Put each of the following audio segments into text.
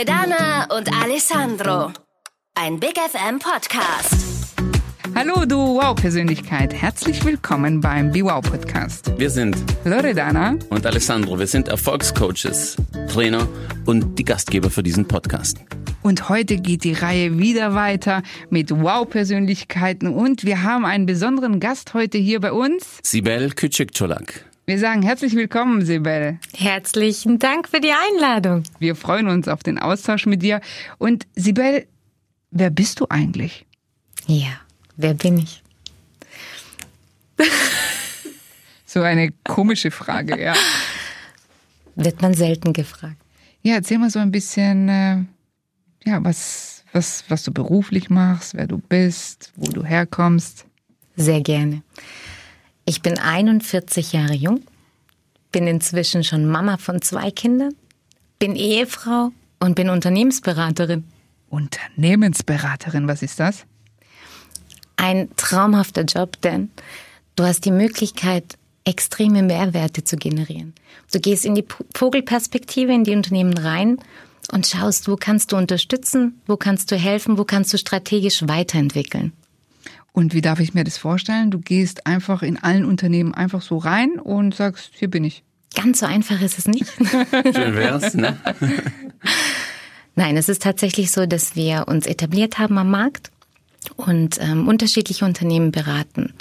Loredana und Alessandro. Ein Big FM Podcast. Hallo, du Wow-Persönlichkeit. Herzlich willkommen beim Be Wow Podcast. Wir sind Loredana und Alessandro. Wir sind Erfolgscoaches, Trainer und die Gastgeber für diesen Podcast. Und heute geht die Reihe wieder weiter mit Wow-Persönlichkeiten und wir haben einen besonderen Gast heute hier bei uns. Sibel Küçükçolak. Wir sagen herzlich willkommen, Sibel. Herzlichen Dank für die Einladung. Wir freuen uns auf den Austausch mit dir. Und Sibel, wer bist du eigentlich? Ja, wer bin ich? so eine komische Frage, ja. Wird man selten gefragt. Ja, erzähl mal so ein bisschen, äh, ja, was, was, was du beruflich machst, wer du bist, wo du herkommst. Sehr gerne. Ich bin 41 Jahre jung, bin inzwischen schon Mama von zwei Kindern, bin Ehefrau und bin Unternehmensberaterin. Unternehmensberaterin, was ist das? Ein traumhafter Job, denn du hast die Möglichkeit, extreme Mehrwerte zu generieren. Du gehst in die Vogelperspektive in die Unternehmen rein und schaust, wo kannst du unterstützen, wo kannst du helfen, wo kannst du strategisch weiterentwickeln. Und wie darf ich mir das vorstellen? Du gehst einfach in allen Unternehmen einfach so rein und sagst, hier bin ich. Ganz so einfach ist es nicht. Schön wär's, ne? Nein, es ist tatsächlich so, dass wir uns etabliert haben am Markt und ähm, unterschiedliche Unternehmen beraten.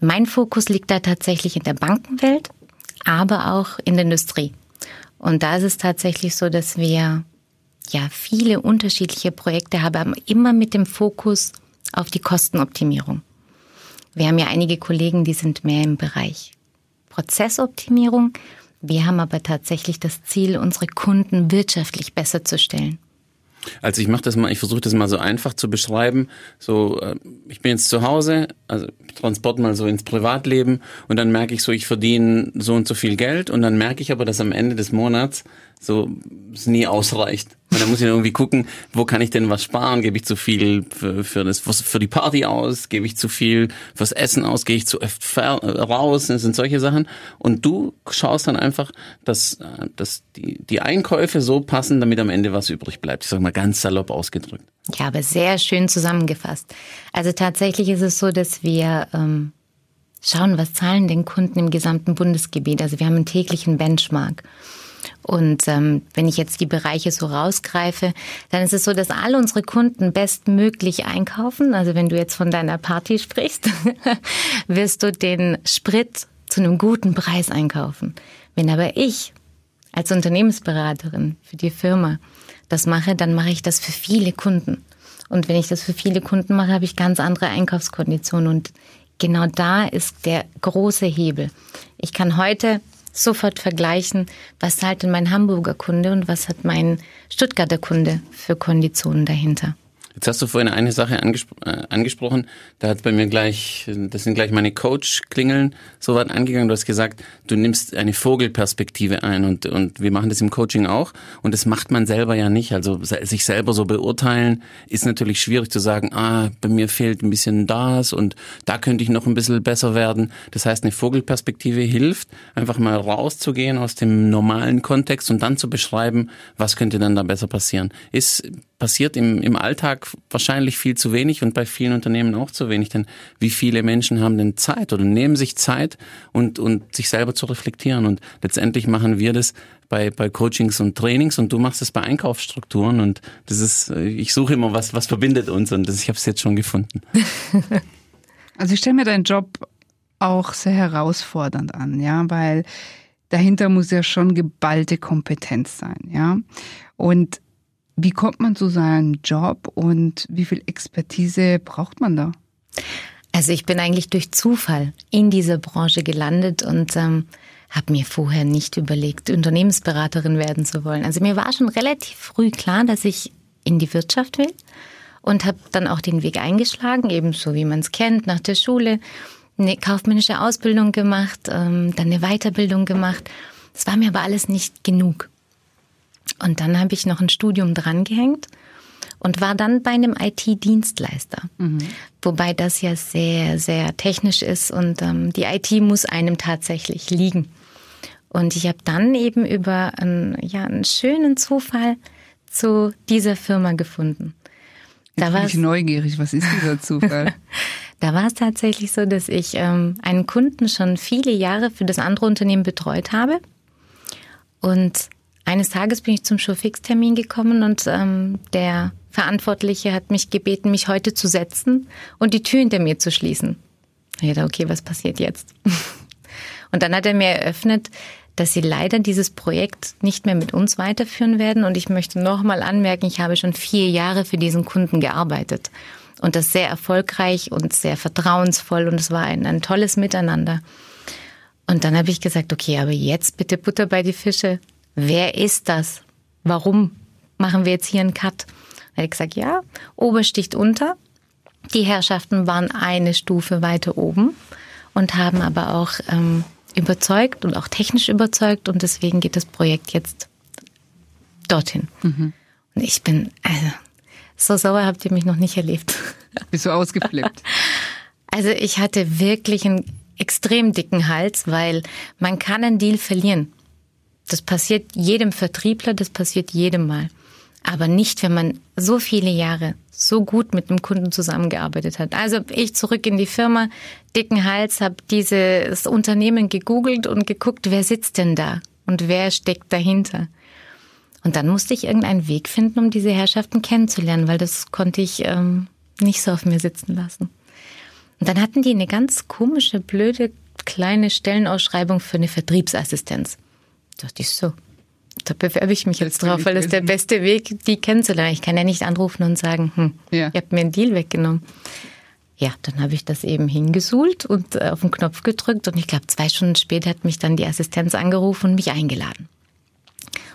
Mein Fokus liegt da tatsächlich in der Bankenwelt, aber auch in der Industrie. Und da ist es tatsächlich so, dass wir ja viele unterschiedliche Projekte haben, aber immer mit dem Fokus auf die Kostenoptimierung. Wir haben ja einige Kollegen, die sind mehr im Bereich Prozessoptimierung. Wir haben aber tatsächlich das Ziel, unsere Kunden wirtschaftlich besser zu stellen. Also ich mache das mal, ich versuche das mal so einfach zu beschreiben. So, äh, ich bin jetzt zu Hause, also Transport mal so ins Privatleben und dann merke ich so, ich verdiene so und so viel Geld und dann merke ich aber, dass am Ende des Monats so es nie ausreicht. Und dann muss ich irgendwie gucken, wo kann ich denn was sparen? Gebe ich zu viel für, für, das, für die Party aus? Gebe ich zu viel fürs Essen aus? Gehe ich zu oft raus? Das sind solche Sachen. Und du schaust dann einfach, dass, dass die, die Einkäufe so passen, damit am Ende was übrig bleibt. Ich sage mal ganz salopp ausgedrückt. Ja, aber sehr schön zusammengefasst. Also tatsächlich ist es so, dass wir ähm, schauen, was zahlen denn Kunden im gesamten Bundesgebiet. Also wir haben einen täglichen Benchmark. Und ähm, wenn ich jetzt die Bereiche so rausgreife, dann ist es so, dass alle unsere Kunden bestmöglich einkaufen. Also wenn du jetzt von deiner Party sprichst, wirst du den Sprit zu einem guten Preis einkaufen. Wenn aber ich als Unternehmensberaterin für die Firma das mache, dann mache ich das für viele Kunden. Und wenn ich das für viele Kunden mache, habe ich ganz andere Einkaufskonditionen. Und genau da ist der große Hebel. Ich kann heute sofort vergleichen, was zahlt denn mein Hamburger Kunde und was hat mein Stuttgarter Kunde für Konditionen dahinter. Jetzt hast du vorhin eine Sache angespro äh, angesprochen, da hat bei mir gleich, das sind gleich meine Coach-Klingeln so weit angegangen. Du hast gesagt, du nimmst eine Vogelperspektive ein und, und wir machen das im Coaching auch und das macht man selber ja nicht. Also sich selber so beurteilen ist natürlich schwierig zu sagen, ah, bei mir fehlt ein bisschen das und da könnte ich noch ein bisschen besser werden. Das heißt, eine Vogelperspektive hilft, einfach mal rauszugehen aus dem normalen Kontext und dann zu beschreiben, was könnte dann da besser passieren. Ist passiert im, im Alltag wahrscheinlich viel zu wenig und bei vielen Unternehmen auch zu wenig. Denn wie viele Menschen haben denn Zeit oder nehmen sich Zeit und, und sich selber zu reflektieren? Und letztendlich machen wir das bei, bei Coachings und Trainings und du machst es bei Einkaufsstrukturen und das ist, ich suche immer was, was verbindet uns und das, ich habe es jetzt schon gefunden. Also ich stelle mir deinen Job auch sehr herausfordernd an, ja, weil dahinter muss ja schon geballte Kompetenz sein, ja. Und wie kommt man zu seinem Job und wie viel Expertise braucht man da? Also ich bin eigentlich durch Zufall in dieser Branche gelandet und ähm, habe mir vorher nicht überlegt, Unternehmensberaterin werden zu wollen. Also mir war schon relativ früh klar, dass ich in die Wirtschaft will und habe dann auch den Weg eingeschlagen, ebenso wie man es kennt, nach der Schule eine kaufmännische Ausbildung gemacht, ähm, dann eine Weiterbildung gemacht. Das war mir aber alles nicht genug. Und dann habe ich noch ein Studium drangehängt und war dann bei einem IT-Dienstleister. Mhm. Wobei das ja sehr, sehr technisch ist und ähm, die IT muss einem tatsächlich liegen. Und ich habe dann eben über einen, ja, einen schönen Zufall zu dieser Firma gefunden. Da Jetzt bin ich neugierig. Was ist dieser Zufall? da war es tatsächlich so, dass ich ähm, einen Kunden schon viele Jahre für das andere Unternehmen betreut habe. Und eines Tages bin ich zum Showfix-Termin gekommen und ähm, der Verantwortliche hat mich gebeten, mich heute zu setzen und die Tür hinter mir zu schließen. Ich dachte, okay, was passiert jetzt? Und dann hat er mir eröffnet, dass sie leider dieses Projekt nicht mehr mit uns weiterführen werden. Und ich möchte nochmal anmerken, ich habe schon vier Jahre für diesen Kunden gearbeitet. Und das sehr erfolgreich und sehr vertrauensvoll. Und es war ein, ein tolles Miteinander. Und dann habe ich gesagt, okay, aber jetzt bitte Butter bei die Fische. Wer ist das? Warum machen wir jetzt hier einen Cut? Da habe ich gesagt, ja, Obersticht unter. Die Herrschaften waren eine Stufe weiter oben und haben aber auch ähm, überzeugt und auch technisch überzeugt und deswegen geht das Projekt jetzt dorthin. Mhm. Und ich bin, also, so sauer habt ihr mich noch nicht erlebt. Bist du ausgeflippt? Also ich hatte wirklich einen extrem dicken Hals, weil man kann einen Deal verlieren. Das passiert jedem Vertriebler, das passiert jedem Mal. Aber nicht, wenn man so viele Jahre so gut mit dem Kunden zusammengearbeitet hat. Also ich zurück in die Firma, dicken Hals, habe dieses Unternehmen gegoogelt und geguckt, wer sitzt denn da und wer steckt dahinter. Und dann musste ich irgendeinen Weg finden, um diese Herrschaften kennenzulernen, weil das konnte ich ähm, nicht so auf mir sitzen lassen. Und dann hatten die eine ganz komische, blöde, kleine Stellenausschreibung für eine Vertriebsassistenz. Da dachte ich so, da bewerbe ich mich jetzt drauf, weil das ist der beste Weg, die kennenzulernen. Ich kann ja nicht anrufen und sagen, hm, ja. ihr habt mir einen Deal weggenommen. Ja, dann habe ich das eben hingesuhlt und äh, auf den Knopf gedrückt und ich glaube, zwei Stunden später hat mich dann die Assistenz angerufen und mich eingeladen.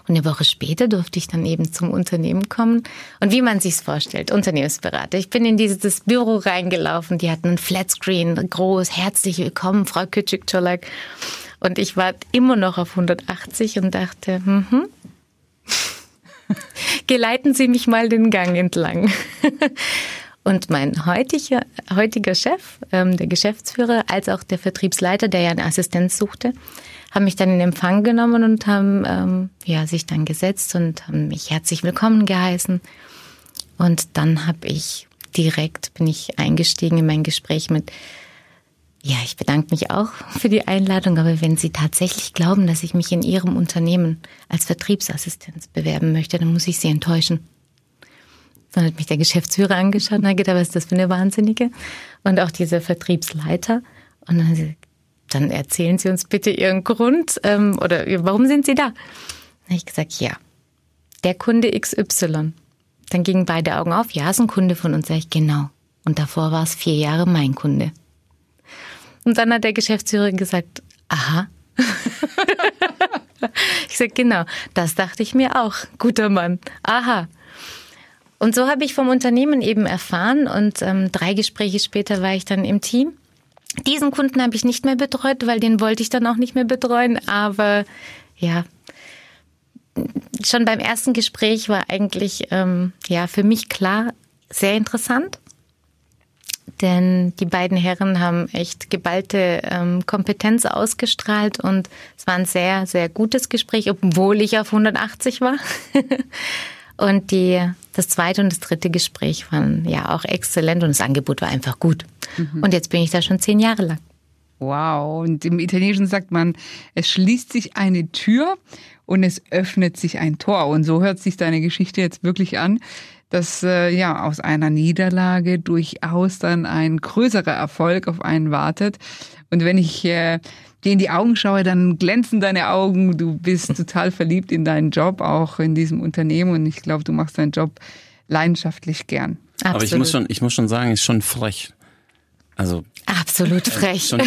Und eine Woche später durfte ich dann eben zum Unternehmen kommen. Und wie man sich's vorstellt, Unternehmensberater. Ich bin in dieses Büro reingelaufen, die hatten ein Flatscreen, groß, herzlich willkommen, Frau Küçük-Çolak. Und ich war immer noch auf 180 und dachte, mhm. geleiten Sie mich mal den Gang entlang. Und mein heutiger, heutiger Chef, ähm, der Geschäftsführer, als auch der Vertriebsleiter, der ja eine Assistenz suchte, haben mich dann in Empfang genommen und haben ähm, ja, sich dann gesetzt und haben mich herzlich willkommen geheißen. Und dann habe ich direkt, bin ich eingestiegen in mein Gespräch mit, ja, ich bedanke mich auch für die Einladung, aber wenn Sie tatsächlich glauben, dass ich mich in Ihrem Unternehmen als Vertriebsassistenz bewerben möchte, dann muss ich Sie enttäuschen. Dann hat mich der Geschäftsführer angeschaut und hat gedacht, was ist das für eine Wahnsinnige? Und auch dieser Vertriebsleiter. Und dann, dann erzählen Sie uns bitte Ihren Grund ähm, oder warum sind Sie da? Dann habe ich gesagt, ja, der Kunde XY. Dann gingen beide Augen auf, ja, ist ein Kunde von uns. Sag ich, genau. Und davor war es vier Jahre mein Kunde. Und dann hat der Geschäftsführer gesagt, aha. ich sag genau, das dachte ich mir auch, guter Mann. Aha. Und so habe ich vom Unternehmen eben erfahren und ähm, drei Gespräche später war ich dann im Team. Diesen Kunden habe ich nicht mehr betreut, weil den wollte ich dann auch nicht mehr betreuen. Aber ja, schon beim ersten Gespräch war eigentlich ähm, ja für mich klar sehr interessant denn die beiden Herren haben echt geballte ähm, Kompetenz ausgestrahlt und es war ein sehr, sehr gutes Gespräch, obwohl ich auf 180 war. und die, das zweite und das dritte Gespräch waren ja auch exzellent und das Angebot war einfach gut. Mhm. Und jetzt bin ich da schon zehn Jahre lang. Wow, und im Italienischen sagt man, es schließt sich eine Tür und es öffnet sich ein Tor. Und so hört sich deine Geschichte jetzt wirklich an dass äh, ja aus einer Niederlage durchaus dann ein größerer Erfolg auf einen wartet. Und wenn ich äh, dir in die Augen schaue, dann glänzen deine Augen. Du bist total verliebt in deinen Job, auch in diesem Unternehmen. Und ich glaube, du machst deinen Job leidenschaftlich gern. Absolut. Aber ich muss schon, ich muss schon sagen, ist schon frech. Also absolut frech. Schon,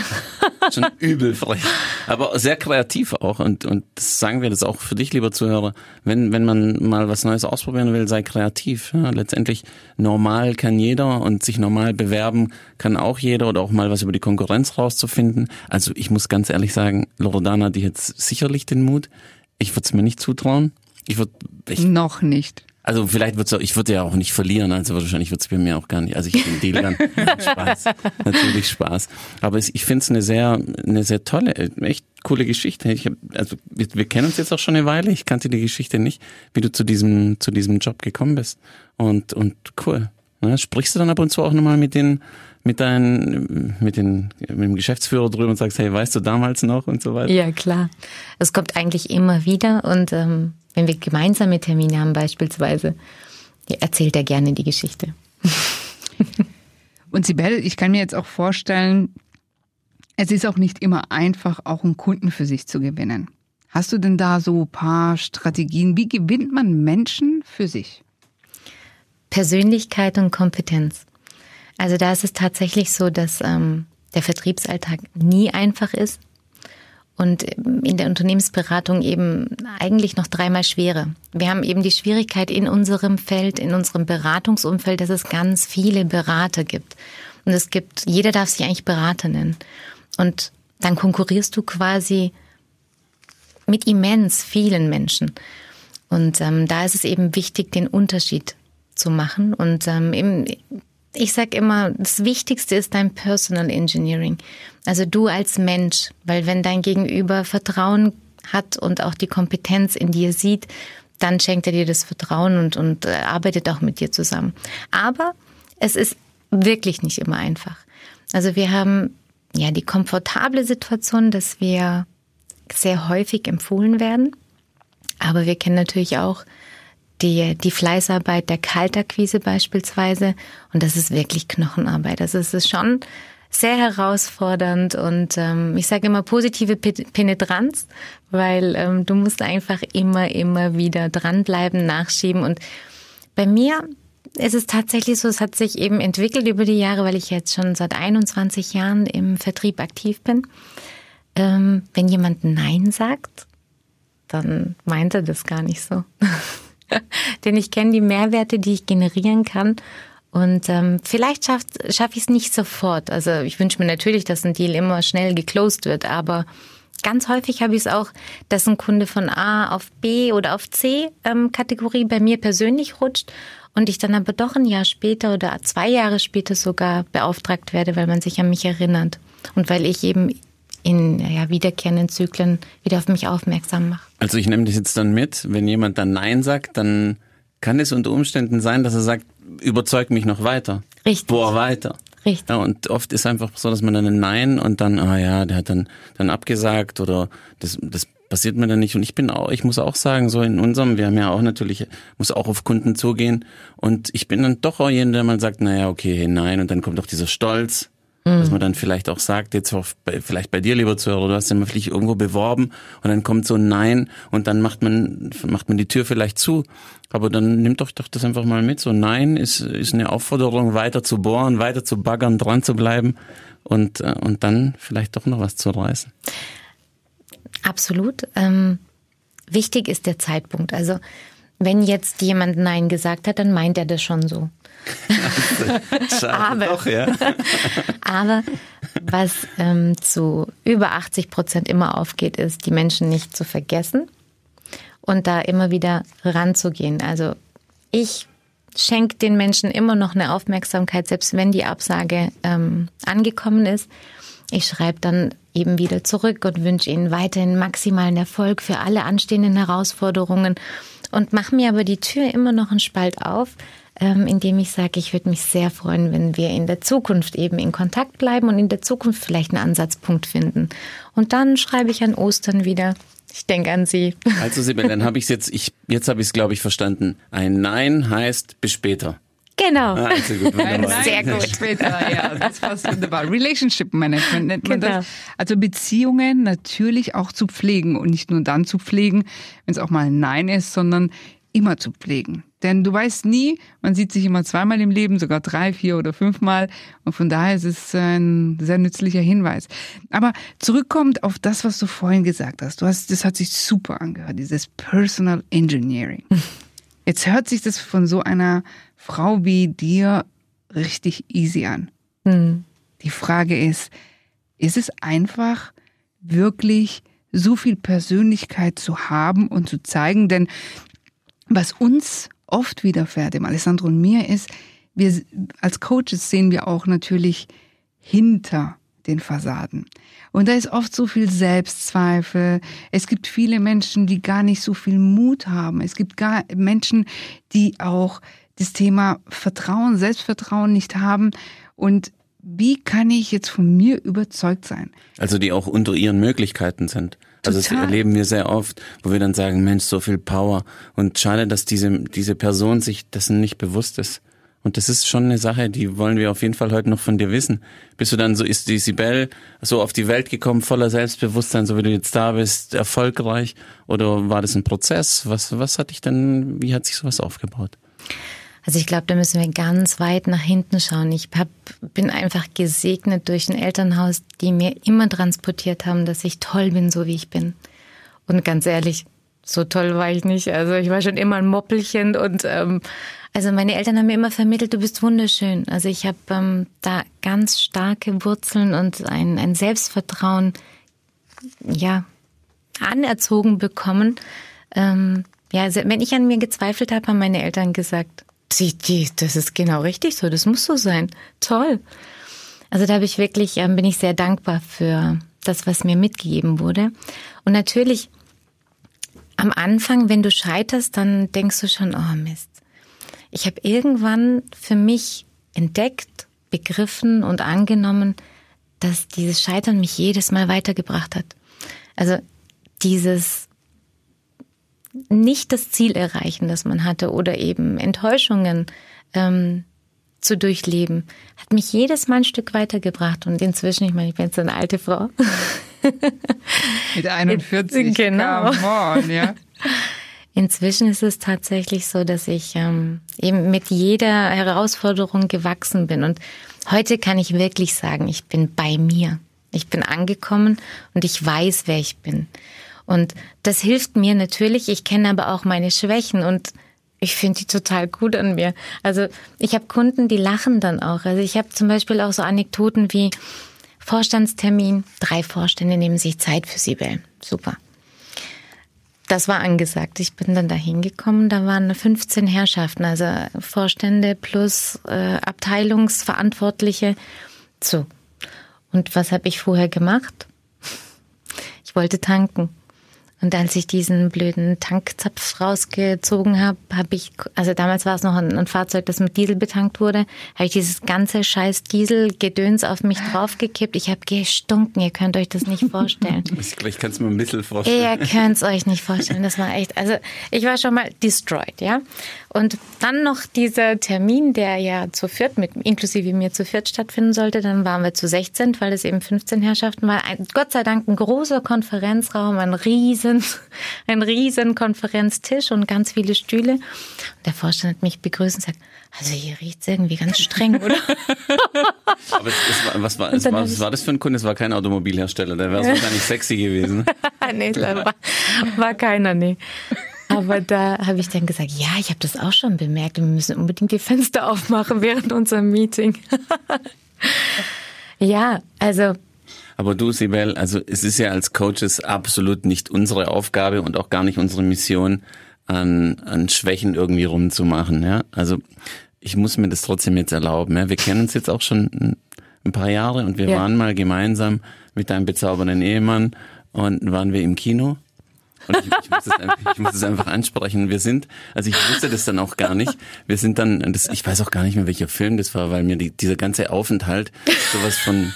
schon übel frech. Aber sehr kreativ auch. Und, und sagen wir das auch für dich, lieber Zuhörer. Wenn, wenn man mal was Neues ausprobieren will, sei kreativ. Ja, letztendlich normal kann jeder und sich normal bewerben kann auch jeder oder auch mal was über die Konkurrenz rauszufinden. Also ich muss ganz ehrlich sagen, Loredana, die hat sicherlich den Mut. Ich würde es mir nicht zutrauen. Ich würde noch nicht. Also vielleicht wird's auch, ich würde ja auch nicht verlieren, also wahrscheinlich wird's bei mir auch gar nicht. Also ich bin Deal Spaß. Natürlich Spaß. Aber es, ich finde es eine sehr, eine sehr tolle, echt coole Geschichte. Ich hab, also wir, wir kennen uns jetzt auch schon eine Weile. Ich kannte die Geschichte nicht, wie du zu diesem, zu diesem Job gekommen bist. Und, und cool. Ne? Sprichst du dann ab und zu auch nochmal mit den, mit deinen, mit den, mit dem Geschäftsführer drüber und sagst, hey, weißt du damals noch und so weiter? Ja, klar. Es kommt eigentlich immer wieder und ähm, wenn wir gemeinsame Termine haben beispielsweise, erzählt er gerne die Geschichte. Und Sibel, ich kann mir jetzt auch vorstellen, es ist auch nicht immer einfach, auch einen Kunden für sich zu gewinnen. Hast du denn da so ein paar Strategien? Wie gewinnt man Menschen für sich? Persönlichkeit und Kompetenz. Also da ist es tatsächlich so, dass ähm, der Vertriebsalltag nie einfach ist und in der Unternehmensberatung eben eigentlich noch dreimal schwerer. Wir haben eben die Schwierigkeit in unserem Feld, in unserem Beratungsumfeld, dass es ganz viele Berater gibt. Und es gibt, jeder darf sich eigentlich Berater nennen. Und dann konkurrierst du quasi mit immens vielen Menschen. Und ähm, da ist es eben wichtig, den Unterschied zu machen. Und ähm, eben, ich sage immer, das Wichtigste ist dein Personal Engineering. Also du als Mensch, weil wenn dein Gegenüber Vertrauen hat und auch die Kompetenz in dir sieht, dann schenkt er dir das Vertrauen und, und äh, arbeitet auch mit dir zusammen. Aber es ist wirklich nicht immer einfach. Also wir haben ja die komfortable Situation, dass wir sehr häufig empfohlen werden. Aber wir kennen natürlich auch die, die Fleißarbeit der Kaltakquise beispielsweise. Und das ist wirklich Knochenarbeit. Also es ist schon sehr herausfordernd und ähm, ich sage immer positive Penetranz, weil ähm, du musst einfach immer, immer wieder dranbleiben, nachschieben. Und bei mir ist es tatsächlich so, es hat sich eben entwickelt über die Jahre, weil ich jetzt schon seit 21 Jahren im Vertrieb aktiv bin. Ähm, wenn jemand Nein sagt, dann meint er das gar nicht so. Denn ich kenne die Mehrwerte, die ich generieren kann. Und ähm, vielleicht schaffe schaff ich es nicht sofort. Also ich wünsche mir natürlich, dass ein Deal immer schnell geclosed wird, aber ganz häufig habe ich es auch, dass ein Kunde von A auf B oder auf C ähm, Kategorie bei mir persönlich rutscht und ich dann aber doch ein Jahr später oder zwei Jahre später sogar beauftragt werde, weil man sich an mich erinnert und weil ich eben in ja, wiederkehrenden Zyklen wieder auf mich aufmerksam mache. Also ich nehme das jetzt dann mit, wenn jemand dann Nein sagt, dann kann es unter Umständen sein, dass er sagt, überzeug mich noch weiter. Richtig. Boah, weiter. Richtig. Ja, und oft ist einfach so, dass man dann ein Nein und dann, ah ja, der hat dann, dann abgesagt oder das, das passiert mir dann nicht. Und ich bin auch, ich muss auch sagen, so in unserem, wir haben ja auch natürlich, muss auch auf Kunden zugehen. Und ich bin dann doch auch jemand, der mal sagt, naja, okay, nein. Und dann kommt auch dieser Stolz. Mhm. Dass man dann vielleicht auch sagt, jetzt bei, vielleicht bei dir, lieber Zuhörer, du hast ja mal vielleicht irgendwo beworben und dann kommt so ein Nein und dann macht man, macht man die Tür vielleicht zu. Aber dann nimmt doch, doch das einfach mal mit. So Nein ist, ist eine Aufforderung, weiter zu bohren, weiter zu baggern, dran zu bleiben und, äh, und dann vielleicht doch noch was zu reißen. Absolut. Ähm, wichtig ist der Zeitpunkt. Also wenn jetzt jemand Nein gesagt hat, dann meint er das schon so. Aber, doch, ja. aber was ähm, zu über 80 Prozent immer aufgeht, ist, die Menschen nicht zu vergessen und da immer wieder ranzugehen. Also ich schenke den Menschen immer noch eine Aufmerksamkeit, selbst wenn die Absage ähm, angekommen ist. Ich schreibe dann eben wieder zurück und wünsche ihnen weiterhin maximalen Erfolg für alle anstehenden Herausforderungen und mache mir aber die Tür immer noch einen Spalt auf, indem ich sage, ich würde mich sehr freuen, wenn wir in der Zukunft eben in Kontakt bleiben und in der Zukunft vielleicht einen Ansatzpunkt finden. Und dann schreibe ich an Ostern wieder. Ich denke an Sie. Also Sibylle, dann habe ich es jetzt, ich, jetzt habe ich es, glaube ich, verstanden. Ein Nein heißt bis später. Genau. Ah, also gut, Nein. Sehr gut. Später, ja, das passt wunderbar. Relationship Management nennt man Genau. das. Also Beziehungen natürlich auch zu pflegen und nicht nur dann zu pflegen, wenn es auch mal ein Nein ist, sondern immer zu pflegen. Denn du weißt nie, man sieht sich immer zweimal im Leben, sogar drei, vier oder fünfmal. Und von daher ist es ein sehr nützlicher Hinweis. Aber zurückkommt auf das, was du vorhin gesagt hast. Du hast, das hat sich super angehört, dieses Personal Engineering. Jetzt hört sich das von so einer Frau wie dir richtig easy an. Hm. Die Frage ist, ist es einfach wirklich so viel Persönlichkeit zu haben und zu zeigen? Denn was uns oft widerfährt, dem Alessandro und mir, ist, wir als Coaches sehen wir auch natürlich hinter den Fassaden. Und da ist oft so viel Selbstzweifel. Es gibt viele Menschen, die gar nicht so viel Mut haben. Es gibt gar Menschen, die auch das Thema Vertrauen, Selbstvertrauen nicht haben. Und wie kann ich jetzt von mir überzeugt sein? Also die auch unter ihren Möglichkeiten sind. Also das erleben wir sehr oft, wo wir dann sagen, Mensch, so viel Power. Und schade, dass diese, diese Person sich dessen nicht bewusst ist. Und das ist schon eine Sache, die wollen wir auf jeden Fall heute noch von dir wissen. Bist du dann so, ist die Sibel so auf die Welt gekommen, voller Selbstbewusstsein, so wie du jetzt da bist, erfolgreich? Oder war das ein Prozess? Was, was hat dich denn, wie hat sich sowas aufgebaut? Also ich glaube, da müssen wir ganz weit nach hinten schauen. Ich hab, bin einfach gesegnet durch ein Elternhaus, die mir immer transportiert haben, dass ich toll bin, so wie ich bin. Und ganz ehrlich, so toll war ich nicht. Also ich war schon immer ein Moppelchen und ähm, also meine Eltern haben mir immer vermittelt, du bist wunderschön. Also ich habe ähm, da ganz starke Wurzeln und ein, ein Selbstvertrauen, ja, anerzogen bekommen. Ähm, ja, also wenn ich an mir gezweifelt habe, haben meine Eltern gesagt, die, die, das ist genau richtig so, das muss so sein. Toll. Also da habe ich wirklich, ähm, bin ich sehr dankbar für das, was mir mitgegeben wurde. Und natürlich am Anfang, wenn du scheiterst, dann denkst du schon, oh Mist, ich habe irgendwann für mich entdeckt, begriffen und angenommen, dass dieses Scheitern mich jedes Mal weitergebracht hat. Also dieses nicht das Ziel erreichen, das man hatte, oder eben Enttäuschungen ähm, zu durchleben, hat mich jedes Mal ein Stück weitergebracht. Und inzwischen, ich meine, ich bin jetzt eine alte Frau. Mit 41. Genau. On, ja. Inzwischen ist es tatsächlich so, dass ich ähm, eben mit jeder Herausforderung gewachsen bin. Und heute kann ich wirklich sagen, ich bin bei mir. Ich bin angekommen und ich weiß, wer ich bin. Und das hilft mir natürlich. Ich kenne aber auch meine Schwächen und ich finde die total gut an mir. Also ich habe Kunden, die lachen dann auch. Also ich habe zum Beispiel auch so Anekdoten wie Vorstandstermin, drei Vorstände nehmen sich Zeit für Sibel. Super. Das war angesagt. Ich bin dann da hingekommen, da waren 15 Herrschaften, also Vorstände plus äh, Abteilungsverantwortliche. So. Und was habe ich vorher gemacht? Ich wollte tanken. Und als ich diesen blöden Tankzapf rausgezogen habe, habe ich, also damals war es noch ein, ein, Fahrzeug, das mit Diesel betankt wurde, habe ich dieses ganze scheiß Dieselgedöns auf mich draufgekippt. Ich habe gestunken, ihr könnt euch das nicht vorstellen. Ich kann es mir ein bisschen vorstellen. Ihr könnt es euch nicht vorstellen, das war echt, also ich war schon mal destroyed, ja. Und dann noch dieser Termin, der ja zu viert, mit, inklusive mir zu viert stattfinden sollte, dann waren wir zu 16, weil es eben 15 Herrschaften war. Ein, Gott sei Dank ein großer Konferenzraum, ein riesen, ein riesen Konferenztisch und ganz viele Stühle. Und der Vorstand hat mich begrüßt und sagt, also hier riecht's irgendwie ganz streng, oder? Aber es, es war, was, war, es war, was war das für ein Kunde? Es war kein Automobilhersteller, der wäre wahrscheinlich sexy gewesen. nee, war, war keiner, nee. Aber da habe ich dann gesagt, ja, ich habe das auch schon bemerkt wir müssen unbedingt die Fenster aufmachen während unserem Meeting. ja, also. Aber du, Sibel, also es ist ja als Coaches absolut nicht unsere Aufgabe und auch gar nicht unsere Mission, an, an Schwächen irgendwie rumzumachen. Ja? Also ich muss mir das trotzdem jetzt erlauben. Ja? Wir kennen uns jetzt auch schon ein paar Jahre und wir ja. waren mal gemeinsam mit deinem bezaubernden Ehemann und waren wir im Kino und ich, ich, muss es einfach, ich muss es einfach ansprechen. Wir sind, also ich wusste das dann auch gar nicht. Wir sind dann, das, ich weiß auch gar nicht mehr, welcher Film das war, weil mir die, dieser ganze Aufenthalt sowas von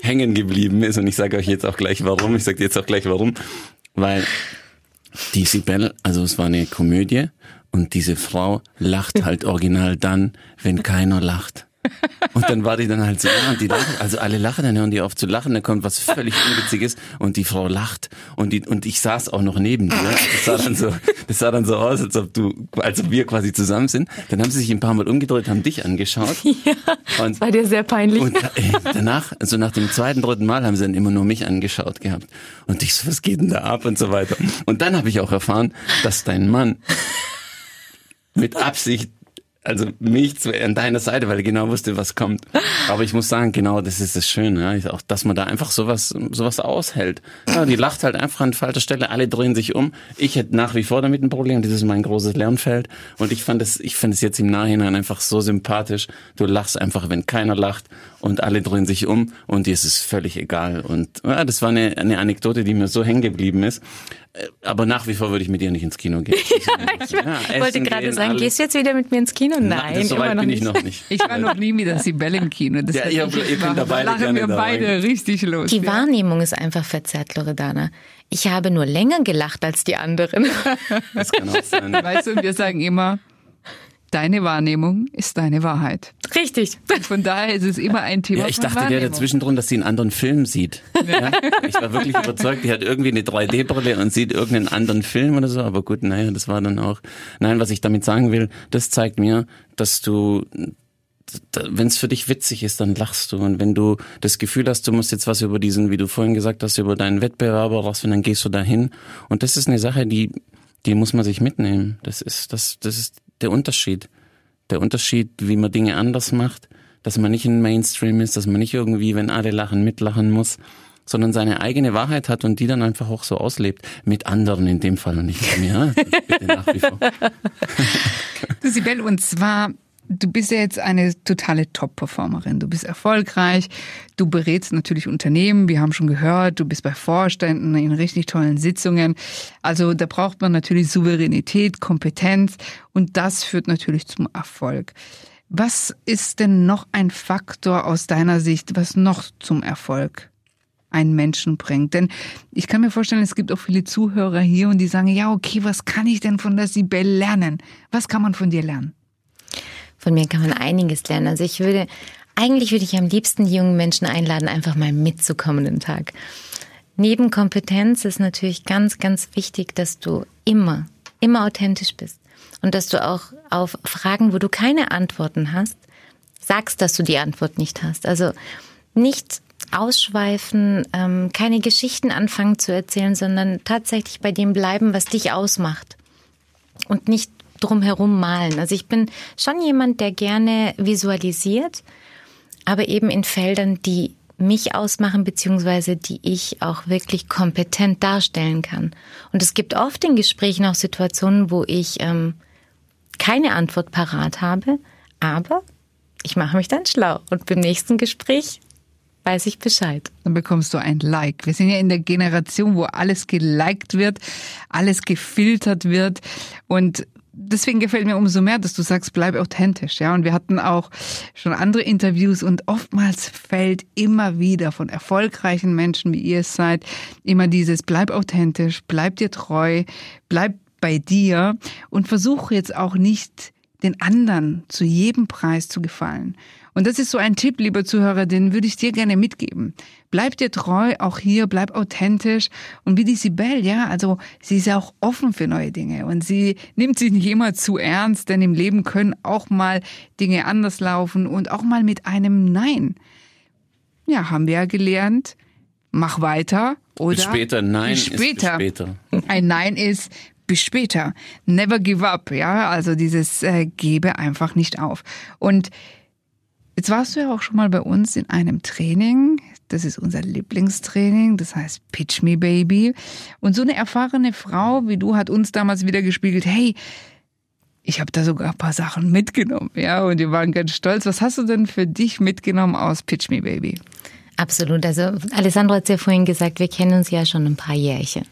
hängen geblieben ist. Und ich sage euch jetzt auch gleich warum. Ich sage jetzt auch gleich warum. Weil die Sibel, also es war eine Komödie und diese Frau lacht halt original dann, wenn keiner lacht. Und dann war die dann halt so, ja, und die lachen, also alle lachen, dann hören die auf zu lachen, dann kommt was völlig Unwitziges und die Frau lacht und die, und ich saß auch noch neben dir. Das sah dann so, das sah dann so aus, als ob du, als ob wir quasi zusammen sind. Dann haben sie sich ein paar Mal umgedreht, haben dich angeschaut. Ja, und, das war dir sehr peinlich. Und ey, danach, also nach dem zweiten, dritten Mal haben sie dann immer nur mich angeschaut gehabt. Und ich so, was geht denn da ab und so weiter. Und dann habe ich auch erfahren, dass dein Mann mit Absicht also mich an deiner Seite, weil er genau wusste, was kommt. Aber ich muss sagen, genau, das ist das Schöne, ja, auch, dass man da einfach sowas, sowas aushält. Ja, die lacht halt einfach an falscher Stelle, alle drehen sich um. Ich hätte nach wie vor damit ein Problem, das ist mein großes Lernfeld. Und ich fand es, ich finde es jetzt im Nachhinein einfach so sympathisch. Du lachst einfach, wenn keiner lacht und alle drehen sich um und dir ist es völlig egal. Und ja, das war eine, eine Anekdote, die mir so hängen geblieben ist. Äh, aber nach wie vor würde ich mit dir nicht ins Kino gehen. ich ja, wollte gerade sagen, alles. gehst du jetzt wieder mit mir ins Kino? Nein, Nein so weit bin ich noch nicht. Ich war noch nie mit der Sibel im Kino. Das ja, ihr, ihr könnt da beide lachen wir beide richtig los. Die ja. Wahrnehmung ist einfach verzerrt, Loredana. Ich habe nur länger gelacht als die anderen. Das kann auch sein. Weißt du, wir sagen immer, deine Wahrnehmung ist deine Wahrheit. Richtig. Von daher ist es immer ein Thema. Ja, ich dachte, der dazwischen drin, dass sie einen anderen Film sieht. Ja. Ich war wirklich überzeugt, die hat irgendwie eine 3D-Brille und sieht irgendeinen anderen Film oder so. Aber gut, naja, das war dann auch. Nein, was ich damit sagen will, das zeigt mir, dass du wenn es für dich witzig ist, dann lachst du. Und wenn du das Gefühl hast, du musst jetzt was über diesen, wie du vorhin gesagt hast, über deinen Wettbewerber rausfinden, dann gehst du dahin. Und das ist eine Sache, die, die muss man sich mitnehmen. Das ist, das, das ist der Unterschied. Der Unterschied, wie man Dinge anders macht, dass man nicht ein Mainstream ist, dass man nicht irgendwie, wenn alle lachen, mitlachen muss, sondern seine eigene Wahrheit hat und die dann einfach auch so auslebt. Mit anderen in dem Fall und nicht mit mir. Bitte nach wie vor. Sibel, und zwar Du bist ja jetzt eine totale Top-Performerin. Du bist erfolgreich. Du berätst natürlich Unternehmen. Wir haben schon gehört, du bist bei Vorständen in richtig tollen Sitzungen. Also da braucht man natürlich Souveränität, Kompetenz und das führt natürlich zum Erfolg. Was ist denn noch ein Faktor aus deiner Sicht, was noch zum Erfolg einen Menschen bringt. Denn ich kann mir vorstellen, es gibt auch viele Zuhörer hier und die sagen, ja, okay, was kann ich denn von der Sibel lernen? Was kann man von dir lernen? Von mir kann man einiges lernen. Also ich würde, eigentlich würde ich am liebsten die jungen Menschen einladen, einfach mal mitzukommen den Tag. Neben Kompetenz ist natürlich ganz, ganz wichtig, dass du immer, immer authentisch bist. Und dass du auch auf Fragen, wo du keine Antworten hast, sagst, dass du die Antwort nicht hast. Also nicht ausschweifen, ähm, keine Geschichten anfangen zu erzählen, sondern tatsächlich bei dem bleiben, was dich ausmacht. Und nicht drumherum malen. Also ich bin schon jemand, der gerne visualisiert, aber eben in Feldern, die mich ausmachen, beziehungsweise die ich auch wirklich kompetent darstellen kann. Und es gibt oft in Gesprächen auch Situationen, wo ich ähm, keine Antwort parat habe, aber ich mache mich dann schlau und beim nächsten Gespräch weiß ich Bescheid. Dann bekommst du ein Like. Wir sind ja in der Generation, wo alles geliked wird, alles gefiltert wird und deswegen gefällt mir umso mehr, dass du sagst, bleib authentisch, ja. Und wir hatten auch schon andere Interviews und oftmals fällt immer wieder von erfolgreichen Menschen, wie ihr es seid, immer dieses, bleib authentisch, bleib dir treu, bleib bei dir und versuche jetzt auch nicht den anderen zu jedem Preis zu gefallen. Und das ist so ein Tipp, lieber Zuhörer, den würde ich dir gerne mitgeben. Bleib dir treu, auch hier, bleib authentisch. Und wie die Sibel, ja, also sie ist ja auch offen für neue Dinge und sie nimmt sich nicht immer zu ernst, denn im Leben können auch mal Dinge anders laufen und auch mal mit einem Nein. Ja, haben wir ja gelernt. Mach weiter oder bis später. Nein bis später. Bis später. Ein Nein ist bis später. Never give up, ja, also dieses äh, gebe einfach nicht auf. Und Jetzt warst du ja auch schon mal bei uns in einem Training. Das ist unser Lieblingstraining, das heißt Pitch Me Baby. Und so eine erfahrene Frau wie du hat uns damals wieder gespiegelt, hey, ich habe da sogar ein paar Sachen mitgenommen, ja, und wir waren ganz stolz. Was hast du denn für dich mitgenommen aus Pitch Me Baby? Absolut. Also Alessandro hat ja vorhin gesagt, wir kennen uns ja schon ein paar Jährchen.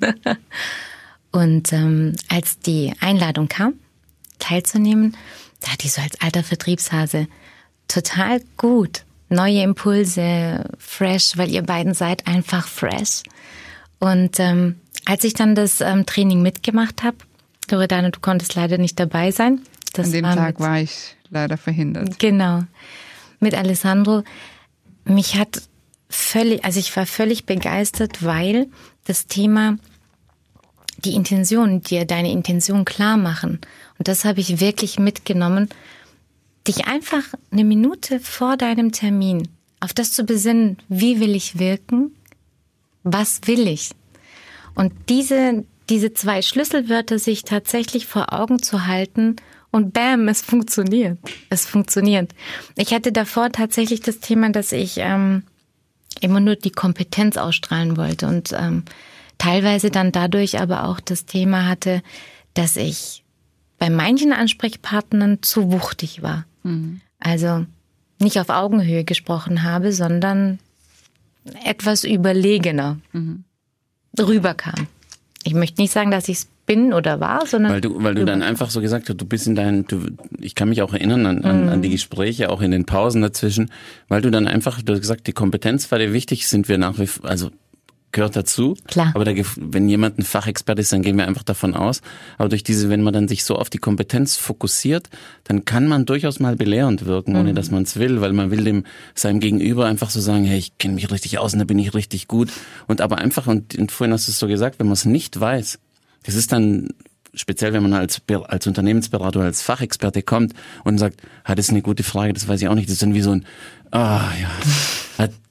und ähm, als die Einladung kam, teilzunehmen, da hat die so als alter Vertriebshase total gut. Neue Impulse, fresh, weil ihr beiden seid einfach fresh. Und ähm, als ich dann das ähm, Training mitgemacht habe, Loredane, du konntest leider nicht dabei sein. Das An dem war Tag war ich leider verhindert. Genau. Mit Alessandro. Mich hat völlig, also ich war völlig begeistert, weil das Thema die Intention, dir deine Intention klar machen. Und das habe ich wirklich mitgenommen dich einfach eine Minute vor deinem Termin auf das zu besinnen, wie will ich wirken, was will ich. Und diese, diese zwei Schlüsselwörter sich tatsächlich vor Augen zu halten und bam, es funktioniert. Es funktioniert. Ich hatte davor tatsächlich das Thema, dass ich ähm, immer nur die Kompetenz ausstrahlen wollte und ähm, teilweise dann dadurch aber auch das Thema hatte, dass ich bei manchen Ansprechpartnern zu wuchtig war. Mhm. Also nicht auf Augenhöhe gesprochen habe, sondern etwas überlegener mhm. rüberkam. Ich möchte nicht sagen, dass ich es bin oder war, sondern. Weil du, weil du dann einfach so gesagt hast, du bist in deinen, du, ich kann mich auch erinnern an, an, an die mhm. Gespräche, auch in den Pausen dazwischen, weil du dann einfach, du hast gesagt, die Kompetenz war dir wichtig, sind wir nach wie vor, also gehört dazu. Klar. Aber da, wenn jemand ein Fachexperte ist, dann gehen wir einfach davon aus. Aber durch diese, wenn man dann sich so auf die Kompetenz fokussiert, dann kann man durchaus mal belehrend wirken, ohne mhm. dass man es will, weil man will dem seinem Gegenüber einfach so sagen, hey, ich kenne mich richtig aus und da bin ich richtig gut. Und aber einfach, und, und vorhin hast du es so gesagt, wenn man es nicht weiß, das ist dann speziell, wenn man als, als Unternehmensberater, als Fachexperte kommt und sagt, hat es eine gute Frage, das weiß ich auch nicht, das ist dann wie so ein, ah ja,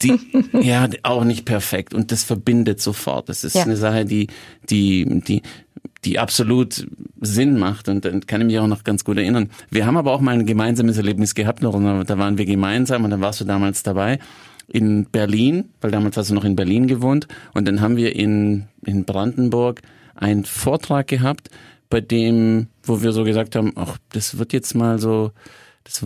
die, ja, auch nicht perfekt und das verbindet sofort. Das ist ja. eine Sache, die, die, die, die absolut Sinn macht und dann kann ich mich auch noch ganz gut erinnern. Wir haben aber auch mal ein gemeinsames Erlebnis gehabt, noch, da waren wir gemeinsam und dann warst du damals dabei in Berlin, weil damals hast du noch in Berlin gewohnt und dann haben wir in, in Brandenburg einen Vortrag gehabt, bei dem, wo wir so gesagt haben, ach, das wird jetzt mal so.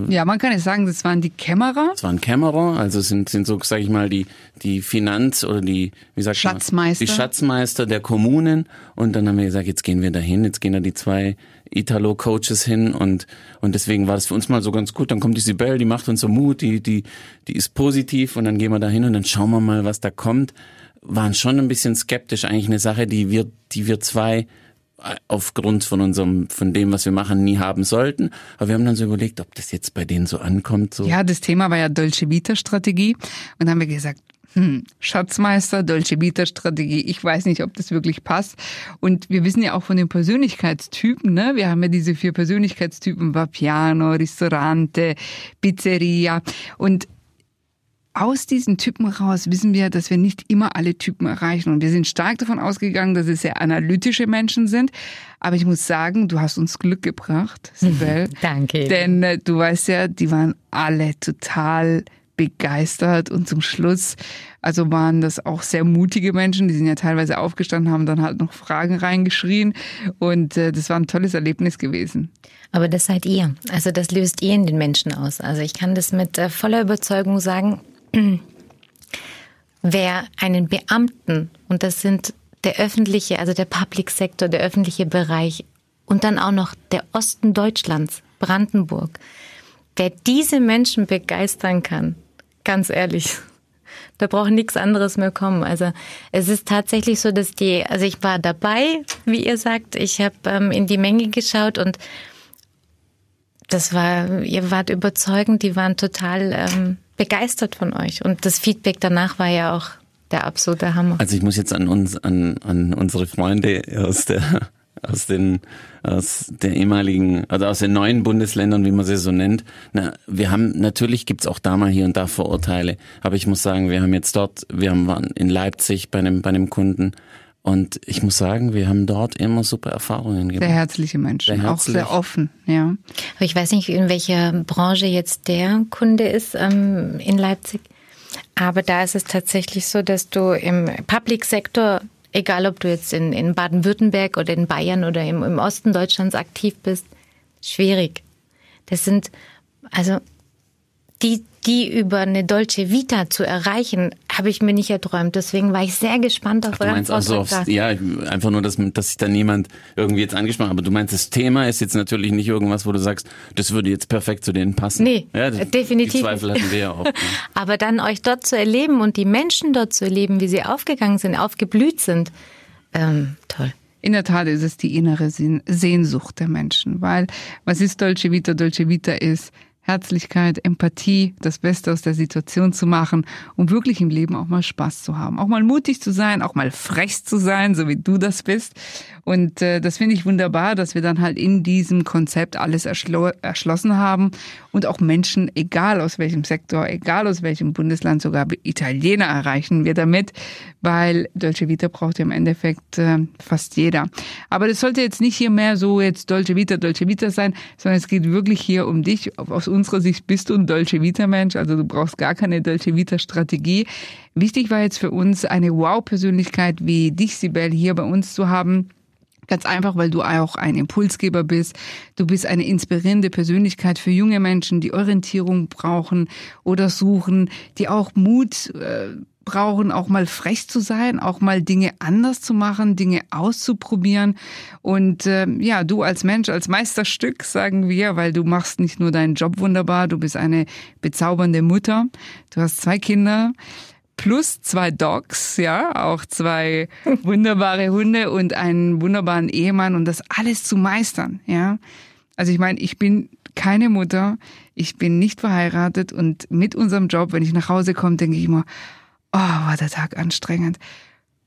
Ja, man kann jetzt sagen, das waren die Kämmerer. Das waren Kämmerer, also sind, sind so, sage ich mal, die, die Finanz- oder die, wie sagt Schatzmeister. Man, die Schatzmeister der Kommunen. Und dann haben wir gesagt, jetzt gehen wir dahin, jetzt gehen da die zwei Italo-Coaches hin und, und deswegen war das für uns mal so ganz gut. Dann kommt die Sibel, die macht uns so Mut, die, die, die ist positiv und dann gehen wir da hin und dann schauen wir mal, was da kommt waren schon ein bisschen skeptisch. Eigentlich eine Sache, die wir, die wir zwei aufgrund von unserem, von dem, was wir machen, nie haben sollten. Aber wir haben dann so überlegt, ob das jetzt bei denen so ankommt. So. Ja, das Thema war ja Dolce Vita Strategie. Und dann haben wir gesagt, hm, Schatzmeister, Dolce Vita Strategie. Ich weiß nicht, ob das wirklich passt. Und wir wissen ja auch von den Persönlichkeitstypen, ne? Wir haben ja diese vier Persönlichkeitstypen, Vapiano, Ristorante, Pizzeria. Und aus diesen Typen raus wissen wir, dass wir nicht immer alle Typen erreichen. Und wir sind stark davon ausgegangen, dass es sehr analytische Menschen sind. Aber ich muss sagen, du hast uns Glück gebracht, Sibel. Danke. Denn äh, du weißt ja, die waren alle total begeistert und zum Schluss, also waren das auch sehr mutige Menschen, die sind ja teilweise aufgestanden, haben dann halt noch Fragen reingeschrien und äh, das war ein tolles Erlebnis gewesen. Aber das seid ihr, also das löst ihr in den Menschen aus. Also ich kann das mit äh, voller Überzeugung sagen, wer einen Beamten, und das sind der öffentliche, also der Public Sector, der öffentliche Bereich und dann auch noch der Osten Deutschlands, Brandenburg, wer diese Menschen begeistern kann, ganz ehrlich, da braucht nichts anderes mehr kommen. Also es ist tatsächlich so, dass die, also ich war dabei, wie ihr sagt, ich habe ähm, in die Menge geschaut und das war, ihr wart überzeugend, die waren total ähm, begeistert von euch. Und das Feedback danach war ja auch der absolute Hammer. Also ich muss jetzt an uns, an, an unsere Freunde aus der aus den aus der ehemaligen, also aus den neuen Bundesländern, wie man sie so nennt. Na, wir haben natürlich gibt's auch da mal hier und da Vorurteile, aber ich muss sagen, wir haben jetzt dort, wir haben waren in Leipzig bei einem bei einem Kunden und ich muss sagen, wir haben dort immer super Erfahrungen gemacht. Sehr herzliche Menschen, sehr herzlich. auch sehr offen, ja. Aber ich weiß nicht, in welcher Branche jetzt der Kunde ist ähm, in Leipzig. Aber da ist es tatsächlich so, dass du im Public Sektor, egal ob du jetzt in, in Baden-Württemberg oder in Bayern oder im, im Osten Deutschlands aktiv bist, schwierig. Das sind, also die, die über eine Dolce Vita zu erreichen, habe ich mir nicht erträumt. Deswegen war ich sehr gespannt auf Ach, du meinst also aufs, Ja, einfach nur, dass, dass sich da niemand irgendwie jetzt angesprochen hat. Aber du meinst, das Thema ist jetzt natürlich nicht irgendwas, wo du sagst, das würde jetzt perfekt zu denen passen. Nee, ja, das, definitiv. Die Zweifel hatten wir ja auch. Ja. Aber dann euch dort zu erleben und die Menschen dort zu erleben, wie sie aufgegangen sind, aufgeblüht sind, ähm, toll. In der Tat ist es die innere Sehnsucht der Menschen, weil was ist Dolce Vita? Dolce Vita ist Herzlichkeit, Empathie, das Beste aus der Situation zu machen, um wirklich im Leben auch mal Spaß zu haben. Auch mal mutig zu sein, auch mal frech zu sein, so wie du das bist. Und äh, das finde ich wunderbar, dass wir dann halt in diesem Konzept alles erschlo erschlossen haben und auch Menschen, egal aus welchem Sektor, egal aus welchem Bundesland, sogar Italiener erreichen wir damit, weil Dolce Vita braucht ja im Endeffekt äh, fast jeder. Aber das sollte jetzt nicht hier mehr so jetzt Dolce Vita, Dolce Vita sein, sondern es geht wirklich hier um dich aus unserer Sicht bist du ein Dolce Vita Mensch, also du brauchst gar keine Dolce Vita Strategie. Wichtig war jetzt für uns eine Wow-Persönlichkeit wie dich, Sibel, hier bei uns zu haben. Ganz einfach, weil du auch ein Impulsgeber bist. Du bist eine inspirierende Persönlichkeit für junge Menschen, die Orientierung brauchen oder suchen, die auch Mut äh, brauchen, auch mal frech zu sein, auch mal Dinge anders zu machen, Dinge auszuprobieren. Und äh, ja, du als Mensch, als Meisterstück, sagen wir, weil du machst nicht nur deinen Job wunderbar, du bist eine bezaubernde Mutter. Du hast zwei Kinder plus zwei Dogs, ja, auch zwei wunderbare Hunde und einen wunderbaren Ehemann und das alles zu meistern, ja. Also ich meine, ich bin keine Mutter, ich bin nicht verheiratet und mit unserem Job, wenn ich nach Hause komme, denke ich immer, oh, war der Tag anstrengend.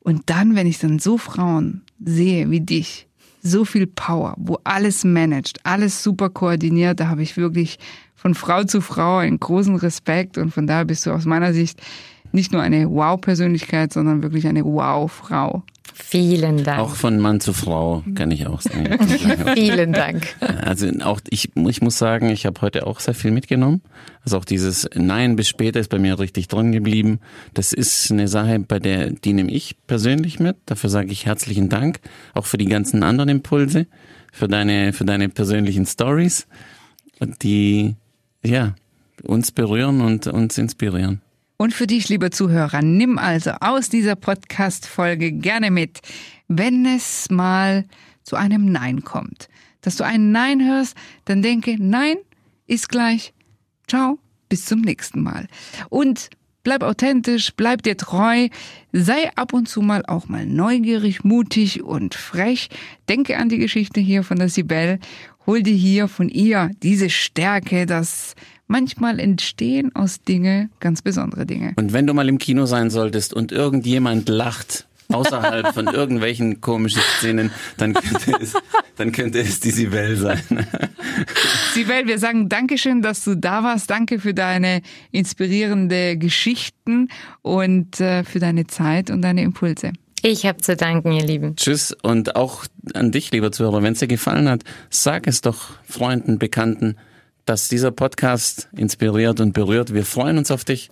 Und dann, wenn ich dann so Frauen sehe wie dich, so viel Power, wo alles managt, alles super koordiniert, da habe ich wirklich von Frau zu Frau einen großen Respekt und von daher bist du aus meiner Sicht nicht nur eine Wow-Persönlichkeit, sondern wirklich eine Wow-Frau. Vielen Dank. Auch von Mann zu Frau kann ich auch sagen. Vielen Dank. Also auch ich, ich muss sagen, ich habe heute auch sehr viel mitgenommen. Also auch dieses Nein bis später ist bei mir richtig drin geblieben. Das ist eine Sache, bei der die nehme ich persönlich mit. Dafür sage ich herzlichen Dank, auch für die ganzen anderen Impulse, für deine für deine persönlichen Stories, die ja uns berühren und uns inspirieren. Und für dich, liebe Zuhörer, nimm also aus dieser Podcast-Folge gerne mit, wenn es mal zu einem Nein kommt. Dass du ein Nein hörst, dann denke, Nein ist gleich. Ciao, bis zum nächsten Mal. Und bleib authentisch, bleib dir treu, sei ab und zu mal auch mal neugierig, mutig und frech. Denke an die Geschichte hier von der Sibel. Hol dir hier von ihr diese Stärke, das manchmal entstehen aus Dinge ganz besondere Dinge. Und wenn du mal im Kino sein solltest und irgendjemand lacht, außerhalb von irgendwelchen komischen Szenen, dann könnte es, dann könnte es die Sibel sein. Sibel, wir sagen Dankeschön, dass du da warst. Danke für deine inspirierende Geschichten und äh, für deine Zeit und deine Impulse. Ich habe zu danken, ihr Lieben. Tschüss und auch an dich, lieber Zuhörer, wenn es dir gefallen hat, sag es doch Freunden, Bekannten, dass dieser Podcast inspiriert und berührt. Wir freuen uns auf dich.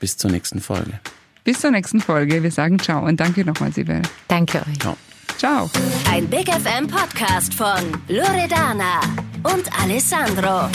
Bis zur nächsten Folge. Bis zur nächsten Folge. Wir sagen ciao und danke nochmal, Sibel. Danke euch. Ciao. Ciao. Ein Big FM Podcast von Loredana und Alessandro.